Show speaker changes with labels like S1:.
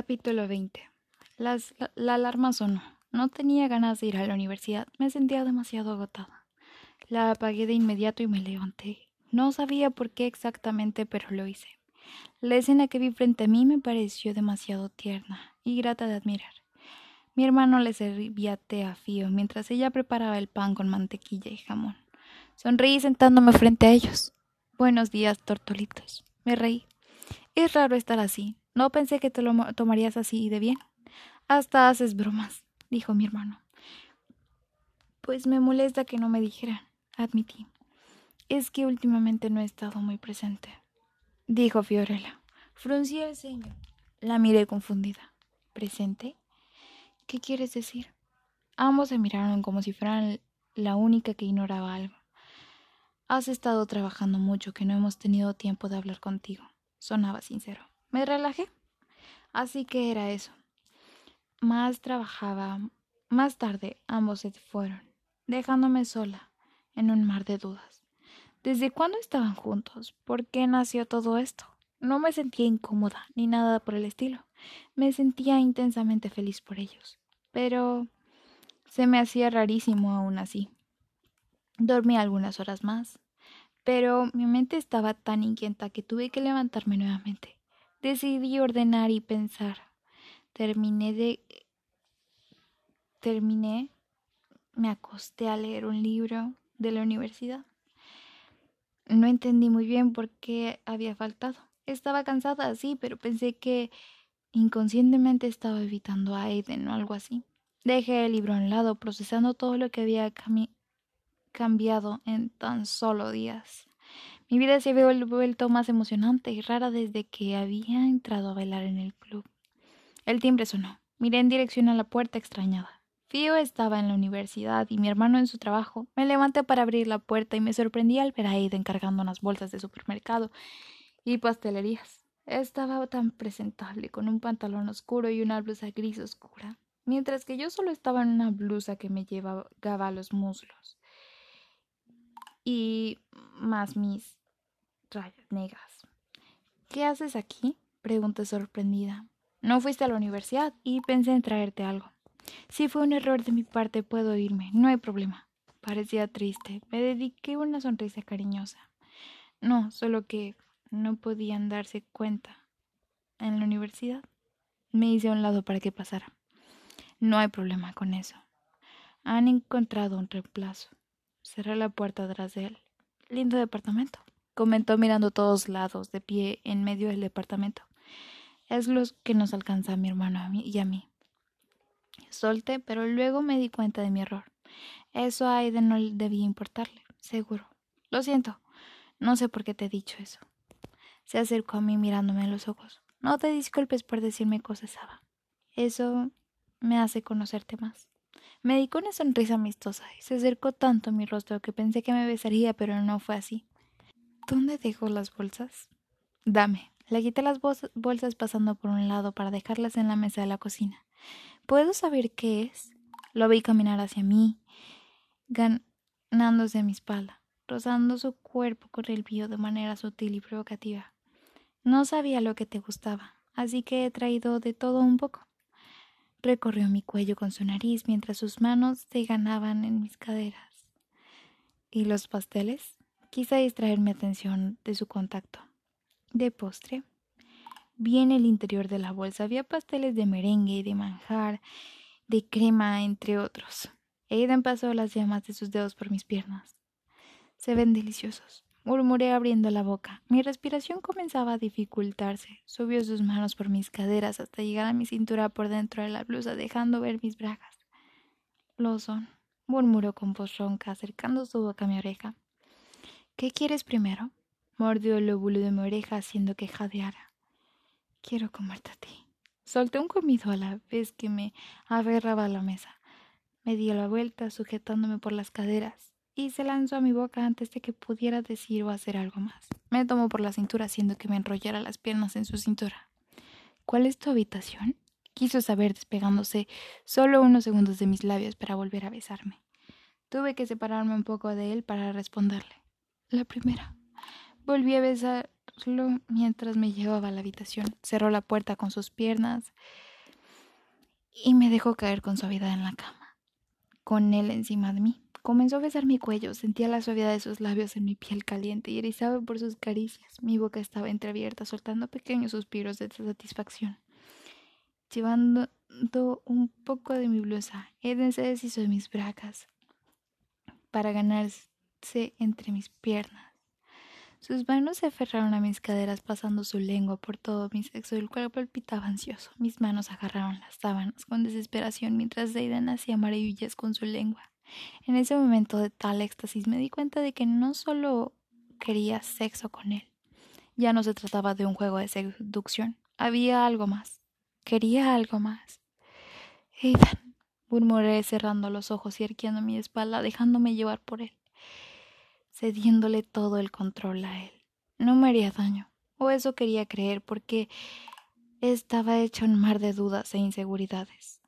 S1: Capítulo 20. Las- la, la alarma sonó. No tenía ganas de ir a la universidad. Me sentía demasiado agotada. La apagué de inmediato y me levanté. No sabía por qué exactamente, pero lo hice. La escena que vi frente a mí me pareció demasiado tierna y grata de admirar. Mi hermano le servía té a fío mientras ella preparaba el pan con mantequilla y jamón. Sonreí sentándome frente a ellos. Buenos días, tortolitos. Me reí. Es raro estar así. No pensé que te lo tomarías así de bien. Hasta haces bromas, dijo mi hermano. Pues me molesta que no me dijeran, admití. Es que últimamente no he estado muy presente, dijo Fiorella. Fruncí el ceño. La miré confundida. ¿Presente? ¿Qué quieres decir? Ambos se miraron como si fueran la única que ignoraba algo. Has estado trabajando mucho que no hemos tenido tiempo de hablar contigo. Sonaba sincero. Me relajé. Así que era eso. Más trabajaba. Más tarde ambos se fueron, dejándome sola en un mar de dudas. ¿Desde cuándo estaban juntos? ¿Por qué nació todo esto? No me sentía incómoda ni nada por el estilo. Me sentía intensamente feliz por ellos. Pero se me hacía rarísimo aún así. Dormí algunas horas más, pero mi mente estaba tan inquieta que tuve que levantarme nuevamente. Decidí ordenar y pensar. Terminé de... Terminé. Me acosté a leer un libro de la universidad. No entendí muy bien por qué había faltado. Estaba cansada, sí, pero pensé que inconscientemente estaba evitando a Aiden o algo así. Dejé el libro a un lado, procesando todo lo que había cambiado en tan solo días. Mi vida se había vuelto más emocionante y rara desde que había entrado a bailar en el club. El timbre sonó. Miré en dirección a la puerta extrañada. Fío estaba en la universidad y mi hermano en su trabajo. Me levanté para abrir la puerta y me sorprendí al ver a Aiden cargando unas bolsas de supermercado y pastelerías. Estaba tan presentable, con un pantalón oscuro y una blusa gris oscura, mientras que yo solo estaba en una blusa que me llevaba a los muslos y más mis negras. ¿Qué haces aquí? pregunté sorprendida. No fuiste a la universidad y pensé en traerte algo. Si fue un error de mi parte, puedo irme, no hay problema. Parecía triste. Me dediqué una sonrisa cariñosa. No, solo que no podían darse cuenta. En la universidad. Me hice a un lado para que pasara. No hay problema con eso. Han encontrado un reemplazo. Cerré la puerta tras de él. Lindo departamento, comentó mirando a todos lados, de pie en medio del departamento. Es lo que nos alcanza a mi hermano a mí- y a mí. Solté, pero luego me di cuenta de mi error. Eso a Aiden no debía importarle, seguro. Lo siento. No sé por qué te he dicho eso. Se acercó a mí mirándome en los ojos. No te disculpes por decirme cosas, Ava. Eso me hace conocerte más. Me dedicó una sonrisa amistosa y se acercó tanto a mi rostro que pensé que me besaría, pero no fue así. ¿Dónde dejó las bolsas? Dame. Le quité las bolsas pasando por un lado para dejarlas en la mesa de la cocina. ¿Puedo saber qué es? Lo vi caminar hacia mí, ganándose mi espalda, rozando su cuerpo con el mío de manera sutil y provocativa. No sabía lo que te gustaba, así que he traído de todo un poco. Recorrió mi cuello con su nariz mientras sus manos se ganaban en mis caderas. ¿Y los pasteles? Quise distraer mi atención de su contacto. De postre. Vi en el interior de la bolsa había pasteles de merengue, de manjar, de crema, entre otros. Aiden pasó las llamas de sus dedos por mis piernas. Se ven deliciosos, murmuré abriendo la boca. Mi respiración comenzaba a dificultarse. Subió sus manos por mis caderas hasta llegar a mi cintura por dentro de la blusa, dejando ver mis bragas. Lo son, murmuró con voz ronca, acercando su boca a mi oreja. ¿Qué quieres primero? Mordió el lóbulo de mi oreja haciendo que jadeara. Quiero comerte a ti. Solté un comido a la vez que me aferraba a la mesa. Me dio la vuelta, sujetándome por las caderas, y se lanzó a mi boca antes de que pudiera decir o hacer algo más. Me tomó por la cintura, haciendo que me enrollara las piernas en su cintura. ¿Cuál es tu habitación? Quiso saber, despegándose solo unos segundos de mis labios para volver a besarme. Tuve que separarme un poco de él para responderle. La primera. Volví a besar solo mientras me llevaba a la habitación. Cerró la puerta con sus piernas y me dejó caer con suavidad en la cama, con él encima de mí. Comenzó a besar mi cuello, sentía la suavidad de sus labios en mi piel caliente y erizaba por sus caricias. Mi boca estaba entreabierta, soltando pequeños suspiros de satisfacción. Llevando un poco de mi blusa, Eden se deshizo de mis bracas para ganarse entre mis piernas. Sus manos se aferraron a mis caderas pasando su lengua por todo mi sexo, el cual palpitaba ansioso. Mis manos agarraron las sábanas con desesperación mientras Aidan hacía maravillas con su lengua. En ese momento de tal éxtasis me di cuenta de que no solo quería sexo con él. Ya no se trataba de un juego de seducción. Había algo más. Quería algo más. Aidan, murmuré cerrando los ojos y arqueando mi espalda, dejándome llevar por él, cediéndole todo el control a él. No me haría daño, o eso quería creer, porque estaba hecho un mar de dudas e inseguridades.